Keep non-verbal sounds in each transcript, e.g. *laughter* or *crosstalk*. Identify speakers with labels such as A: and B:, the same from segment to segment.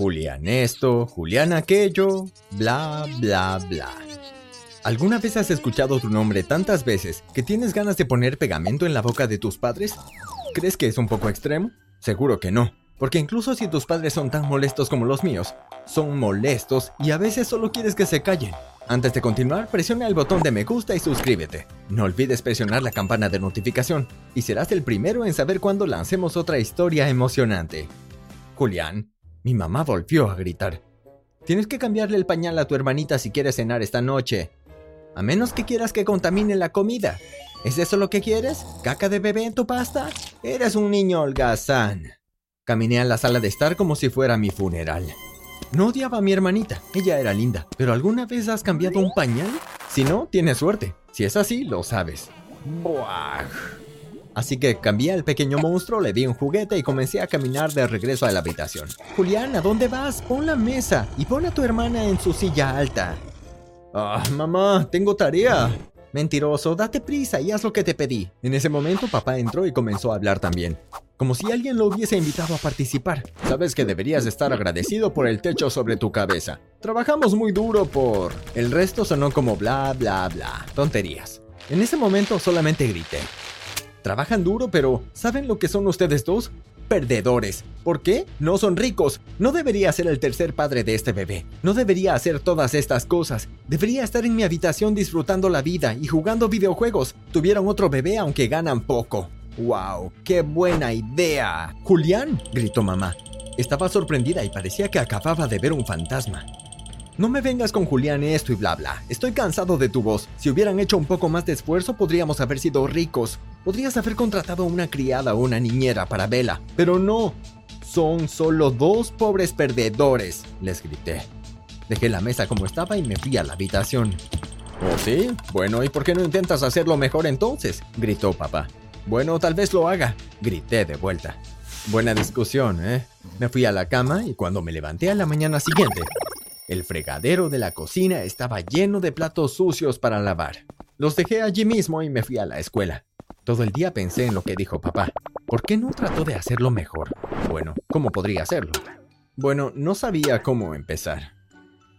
A: Julián esto, Julián aquello, bla, bla, bla. ¿Alguna vez has escuchado tu nombre tantas veces que tienes ganas de poner pegamento en la boca de tus padres? ¿Crees que es un poco extremo? Seguro que no, porque incluso si tus padres son tan molestos como los míos, son molestos y a veces solo quieres que se callen. Antes de continuar, presiona el botón de me gusta y suscríbete. No olvides presionar la campana de notificación y serás el primero en saber cuando lancemos otra historia emocionante. Julián, mi mamá volvió a gritar. Tienes que cambiarle el pañal a tu hermanita si quieres cenar esta noche. A menos que quieras que contamine la comida. ¿Es eso lo que quieres? ¿Caca de bebé en tu pasta? Eres un niño holgazán. Caminé a la sala de estar como si fuera mi funeral. No odiaba a mi hermanita, ella era linda, pero ¿alguna vez has cambiado un pañal? Si no, tienes suerte. Si es así, lo sabes. Buah. Así que cambié al pequeño monstruo, le di un juguete y comencé a caminar de regreso a la habitación. Julián, ¿a dónde vas? Pon la mesa y pon a tu hermana en su silla alta. Ah, mamá, tengo tarea. Mentiroso, date prisa y haz lo que te pedí. En ese momento papá entró y comenzó a hablar también. Como si alguien lo hubiese invitado a participar. Sabes que deberías estar agradecido por el techo sobre tu cabeza. Trabajamos muy duro por... El resto sonó como bla bla bla. Tonterías. En ese momento solamente grité. Trabajan duro, pero ¿saben lo que son ustedes dos? Perdedores. ¿Por qué? No son ricos. No debería ser el tercer padre de este bebé. No debería hacer todas estas cosas. Debería estar en mi habitación disfrutando la vida y jugando videojuegos. Tuvieron otro bebé aunque ganan poco. ¡Wow! ¡Qué buena idea! Julián, gritó mamá. Estaba sorprendida y parecía que acababa de ver un fantasma. No me vengas con Julián esto y bla bla. Estoy cansado de tu voz. Si hubieran hecho un poco más de esfuerzo podríamos haber sido ricos. Podrías haber contratado a una criada o una niñera para Vela. Pero no. Son solo dos pobres perdedores, les grité. Dejé la mesa como estaba y me fui a la habitación. ¿Oh, sí? Bueno, ¿y por qué no intentas hacerlo mejor entonces? gritó papá. Bueno, tal vez lo haga, grité de vuelta. Buena discusión, ¿eh? Me fui a la cama y cuando me levanté a la mañana siguiente, el fregadero de la cocina estaba lleno de platos sucios para lavar. Los dejé allí mismo y me fui a la escuela. Todo el día pensé en lo que dijo papá. ¿Por qué no trató de hacerlo mejor? Bueno, ¿cómo podría hacerlo? Bueno, no sabía cómo empezar.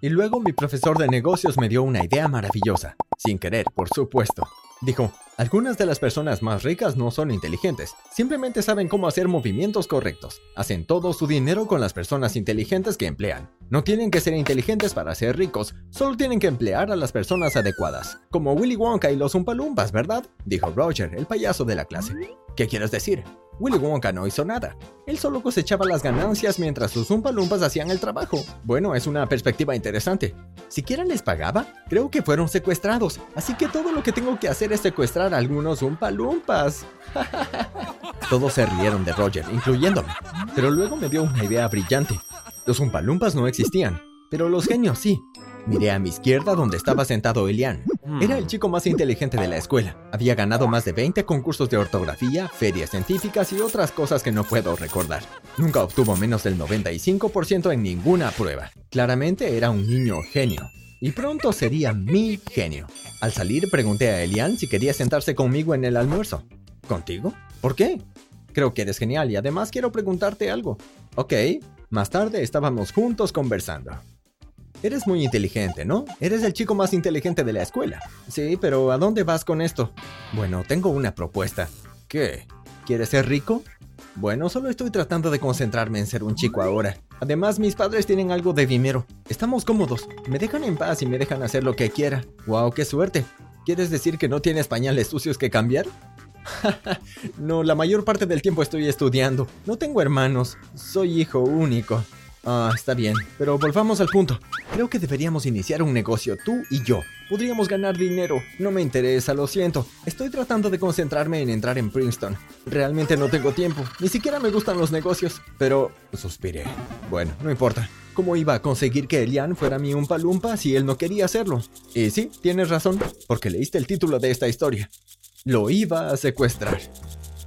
A: Y luego mi profesor de negocios me dio una idea maravillosa, sin querer, por supuesto. Dijo, algunas de las personas más ricas no son inteligentes, simplemente saben cómo hacer movimientos correctos. Hacen todo su dinero con las personas inteligentes que emplean. No tienen que ser inteligentes para ser ricos, solo tienen que emplear a las personas adecuadas. Como Willy Wonka y los Umpalumpas, ¿verdad? Dijo Roger, el payaso de la clase. ¿Qué quieres decir? Willy Wonka no hizo nada. Él solo cosechaba las ganancias mientras sus Umpalumpas hacían el trabajo. Bueno, es una perspectiva interesante. ¿Siquiera les pagaba? Creo que fueron secuestrados, así que todo lo que tengo que hacer es secuestrar a algunos Umpalumpas. *laughs* Todos se rieron de Roger, incluyéndome. Pero luego me dio una idea brillante. Los Umpalumpas no existían, pero los genios sí. Miré a mi izquierda donde estaba sentado Elian. Era el chico más inteligente de la escuela. Había ganado más de 20 concursos de ortografía, ferias científicas y otras cosas que no puedo recordar. Nunca obtuvo menos del 95% en ninguna prueba. Claramente era un niño genio. Y pronto sería mi genio. Al salir pregunté a Elian si quería sentarse conmigo en el almuerzo. ¿Contigo? ¿Por qué? Creo que eres genial y además quiero preguntarte algo. Ok, más tarde estábamos juntos conversando. Eres muy inteligente, ¿no? Eres el chico más inteligente de la escuela. Sí, pero ¿a dónde vas con esto? Bueno, tengo una propuesta. ¿Qué? ¿Quieres ser rico? Bueno, solo estoy tratando de concentrarme en ser un chico ahora. Además, mis padres tienen algo de dinero. Estamos cómodos. Me dejan en paz y me dejan hacer lo que quiera. ¡Wow, qué suerte! ¿Quieres decir que no tienes pañales sucios que cambiar? *laughs* no, la mayor parte del tiempo estoy estudiando. No tengo hermanos. Soy hijo único. Ah, está bien, pero volvamos al punto. Creo que deberíamos iniciar un negocio, tú y yo. Podríamos ganar dinero. No me interesa, lo siento. Estoy tratando de concentrarme en entrar en Princeton. Realmente no tengo tiempo. Ni siquiera me gustan los negocios. Pero... suspiré. Bueno, no importa. ¿Cómo iba a conseguir que Elian fuera mi Umpalumpa si él no quería hacerlo? Y sí, tienes razón, porque leíste el título de esta historia. Lo iba a secuestrar.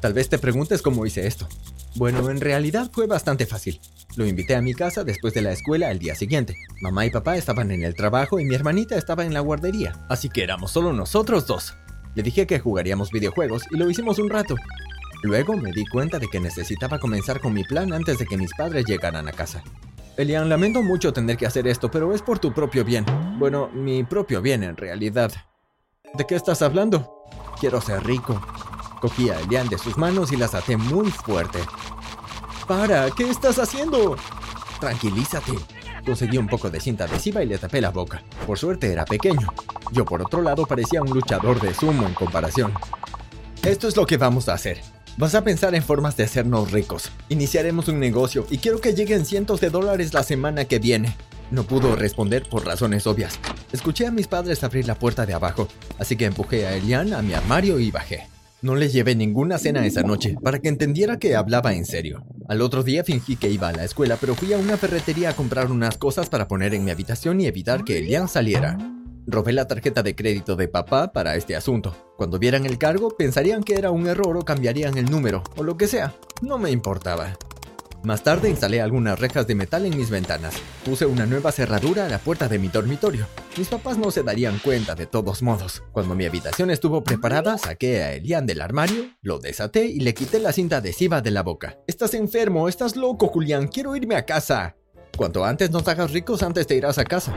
A: Tal vez te preguntes cómo hice esto. Bueno, en realidad fue bastante fácil. Lo invité a mi casa después de la escuela el día siguiente. Mamá y papá estaban en el trabajo y mi hermanita estaba en la guardería, así que éramos solo nosotros dos. Le dije que jugaríamos videojuegos y lo hicimos un rato. Luego me di cuenta de que necesitaba comenzar con mi plan antes de que mis padres llegaran a casa. Elian, lamento mucho tener que hacer esto, pero es por tu propio bien. Bueno, mi propio bien en realidad. ¿De qué estás hablando? Quiero ser rico. Cogí a Elian de sus manos y las até muy fuerte. ¡Para! ¿Qué estás haciendo? Tranquilízate. Conseguí un poco de cinta adhesiva y le tapé la boca. Por suerte era pequeño. Yo por otro lado parecía un luchador de sumo en comparación. Esto es lo que vamos a hacer. Vas a pensar en formas de hacernos ricos. Iniciaremos un negocio y quiero que lleguen cientos de dólares la semana que viene. No pudo responder por razones obvias. Escuché a mis padres abrir la puerta de abajo, así que empujé a Elian a mi armario y bajé. No le llevé ninguna cena esa noche para que entendiera que hablaba en serio. Al otro día fingí que iba a la escuela, pero fui a una ferretería a comprar unas cosas para poner en mi habitación y evitar que Elian saliera. Robé la tarjeta de crédito de papá para este asunto. Cuando vieran el cargo, pensarían que era un error o cambiarían el número, o lo que sea. No me importaba. Más tarde instalé algunas rejas de metal en mis ventanas. Puse una nueva cerradura a la puerta de mi dormitorio. Mis papás no se darían cuenta de todos modos. Cuando mi habitación estuvo preparada, saqué a Elian del armario, lo desaté y le quité la cinta adhesiva de la boca. Estás enfermo, estás loco, Julián, quiero irme a casa. Cuanto antes nos hagas ricos, antes te irás a casa.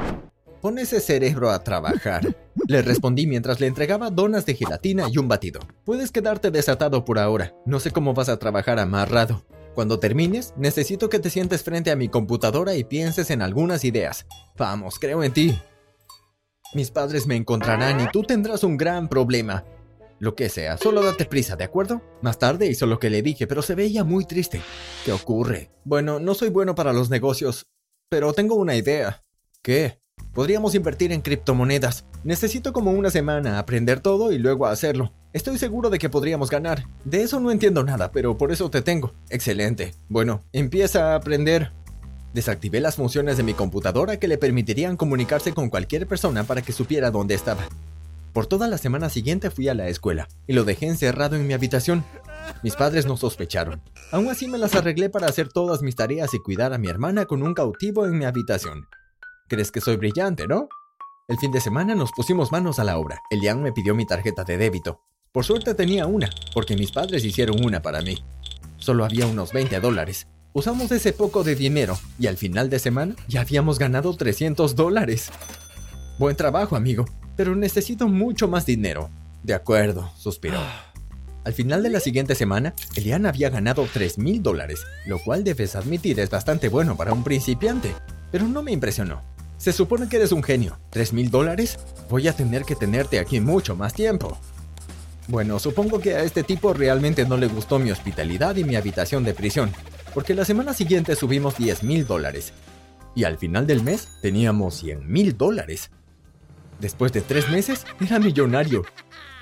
A: Pon ese cerebro a trabajar. Le respondí mientras le entregaba donas de gelatina y un batido. Puedes quedarte desatado por ahora. No sé cómo vas a trabajar amarrado. Cuando termines, necesito que te sientes frente a mi computadora y pienses en algunas ideas. Vamos, creo en ti. Mis padres me encontrarán y tú tendrás un gran problema. Lo que sea, solo date prisa, ¿de acuerdo? Más tarde hizo lo que le dije, pero se veía muy triste. ¿Qué ocurre? Bueno, no soy bueno para los negocios, pero tengo una idea. ¿Qué? Podríamos invertir en criptomonedas. Necesito como una semana aprender todo y luego hacerlo. Estoy seguro de que podríamos ganar. De eso no entiendo nada, pero por eso te tengo. Excelente. Bueno, empieza a aprender. Desactivé las funciones de mi computadora que le permitirían comunicarse con cualquier persona para que supiera dónde estaba. Por toda la semana siguiente fui a la escuela y lo dejé encerrado en mi habitación. Mis padres no sospecharon. Aún así me las arreglé para hacer todas mis tareas y cuidar a mi hermana con un cautivo en mi habitación. Crees que soy brillante, ¿no? El fin de semana nos pusimos manos a la obra. Elian me pidió mi tarjeta de débito. Por suerte tenía una, porque mis padres hicieron una para mí. Solo había unos 20 dólares. Usamos ese poco de dinero y al final de semana ya habíamos ganado 300 dólares. Buen trabajo, amigo, pero necesito mucho más dinero. De acuerdo, suspiró. Al final de la siguiente semana, Elian había ganado 3 mil dólares, lo cual debes admitir es bastante bueno para un principiante, pero no me impresionó. Se supone que eres un genio. ¿Tres mil dólares? Voy a tener que tenerte aquí mucho más tiempo. Bueno, supongo que a este tipo realmente no le gustó mi hospitalidad y mi habitación de prisión, porque la semana siguiente subimos 10 mil dólares. Y al final del mes teníamos 100 mil dólares. Después de tres meses, era millonario.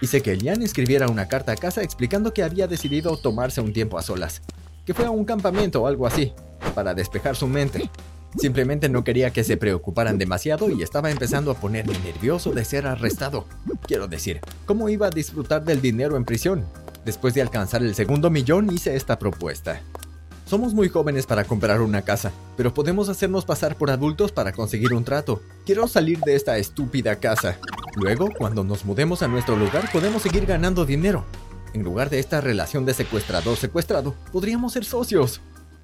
A: Hice que Elian escribiera una carta a casa explicando que había decidido tomarse un tiempo a solas, que fue a un campamento o algo así, para despejar su mente. Simplemente no quería que se preocuparan demasiado y estaba empezando a ponerme nervioso de ser arrestado. Quiero decir, ¿cómo iba a disfrutar del dinero en prisión? Después de alcanzar el segundo millón hice esta propuesta. Somos muy jóvenes para comprar una casa, pero podemos hacernos pasar por adultos para conseguir un trato. Quiero salir de esta estúpida casa. Luego, cuando nos mudemos a nuestro lugar, podemos seguir ganando dinero. En lugar de esta relación de secuestrador-secuestrado, podríamos ser socios.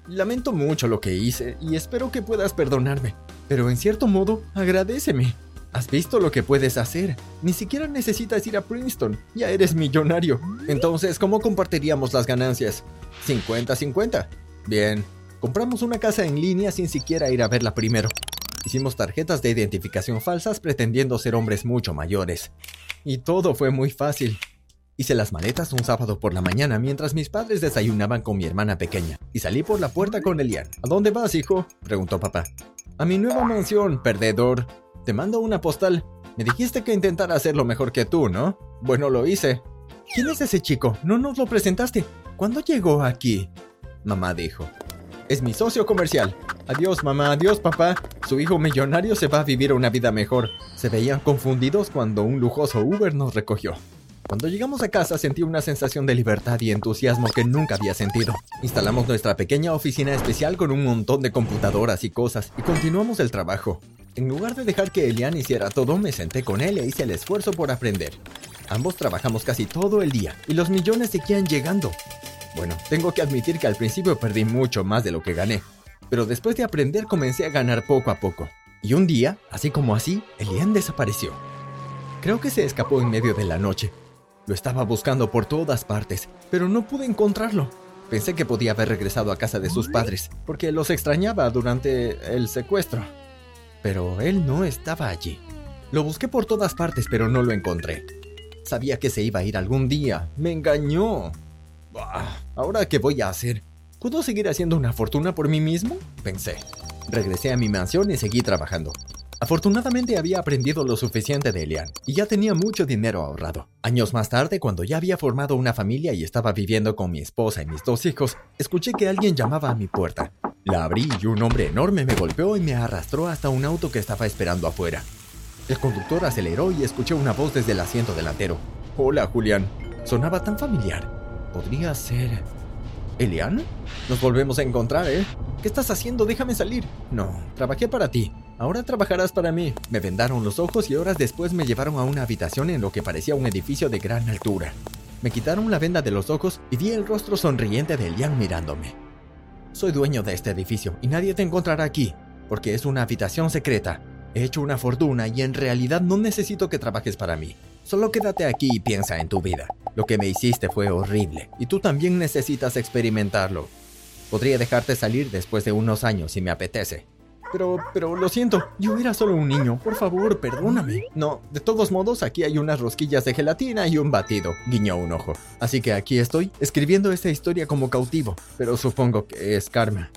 A: Lamento mucho lo que hice y espero que puedas perdonarme, pero en cierto modo, agradeceme. ¿Has visto lo que puedes hacer? Ni siquiera necesitas ir a Princeton, ya eres millonario. Entonces, ¿cómo compartiríamos las ganancias? ¿50-50? Bien, compramos una casa en línea sin siquiera ir a verla primero. Hicimos tarjetas de identificación falsas pretendiendo ser hombres mucho mayores. Y todo fue muy fácil. Hice las maletas un sábado por la mañana mientras mis padres desayunaban con mi hermana pequeña y salí por la puerta con Elian. ¿A dónde vas, hijo? preguntó papá. A mi nueva mansión, perdedor. Te mando una postal. Me dijiste que intentara hacerlo mejor que tú, ¿no? Bueno, lo hice. ¿Quién es ese chico? No nos lo presentaste. ¿Cuándo llegó aquí? Mamá dijo. Es mi socio comercial. Adiós mamá, adiós papá. Su hijo millonario se va a vivir una vida mejor. Se veían confundidos cuando un lujoso Uber nos recogió. Cuando llegamos a casa sentí una sensación de libertad y entusiasmo que nunca había sentido. Instalamos nuestra pequeña oficina especial con un montón de computadoras y cosas y continuamos el trabajo. En lugar de dejar que Elian hiciera todo, me senté con él e hice el esfuerzo por aprender. Ambos trabajamos casi todo el día y los millones seguían llegando. Bueno, tengo que admitir que al principio perdí mucho más de lo que gané. pero después de aprender comencé a ganar poco a poco. Y un día, así como así, Elian desapareció. Creo que se escapó en medio de la noche. Lo estaba buscando por todas partes, pero no pude encontrarlo. Pensé que podía haber regresado a casa de sus padres, porque los extrañaba durante el secuestro. Pero él no estaba allí. Lo busqué por todas partes, pero no lo encontré. Sabía que se iba a ir algún día. Me engañó. ¿Ahora qué voy a hacer? ¿Puedo seguir haciendo una fortuna por mí mismo? Pensé. Regresé a mi mansión y seguí trabajando. Afortunadamente había aprendido lo suficiente de Elian y ya tenía mucho dinero ahorrado. Años más tarde, cuando ya había formado una familia y estaba viviendo con mi esposa y mis dos hijos, escuché que alguien llamaba a mi puerta. La abrí y un hombre enorme me golpeó y me arrastró hasta un auto que estaba esperando afuera. El conductor aceleró y escuché una voz desde el asiento delantero. Hola, Julián. Sonaba tan familiar. Podría ser... ¿Elian? Nos volvemos a encontrar, ¿eh? ¿Qué estás haciendo? Déjame salir. No, trabajé para ti. Ahora trabajarás para mí. Me vendaron los ojos y horas después me llevaron a una habitación en lo que parecía un edificio de gran altura. Me quitaron la venda de los ojos y vi el rostro sonriente de Elian mirándome. Soy dueño de este edificio y nadie te encontrará aquí, porque es una habitación secreta. He hecho una fortuna y en realidad no necesito que trabajes para mí. Solo quédate aquí y piensa en tu vida. Lo que me hiciste fue horrible y tú también necesitas experimentarlo. Podría dejarte salir después de unos años si me apetece. Pero, pero lo siento, yo era solo un niño, por favor, perdóname. No, de todos modos, aquí hay unas rosquillas de gelatina y un batido, guiñó un ojo. Así que aquí estoy, escribiendo esta historia como cautivo, pero supongo que es karma.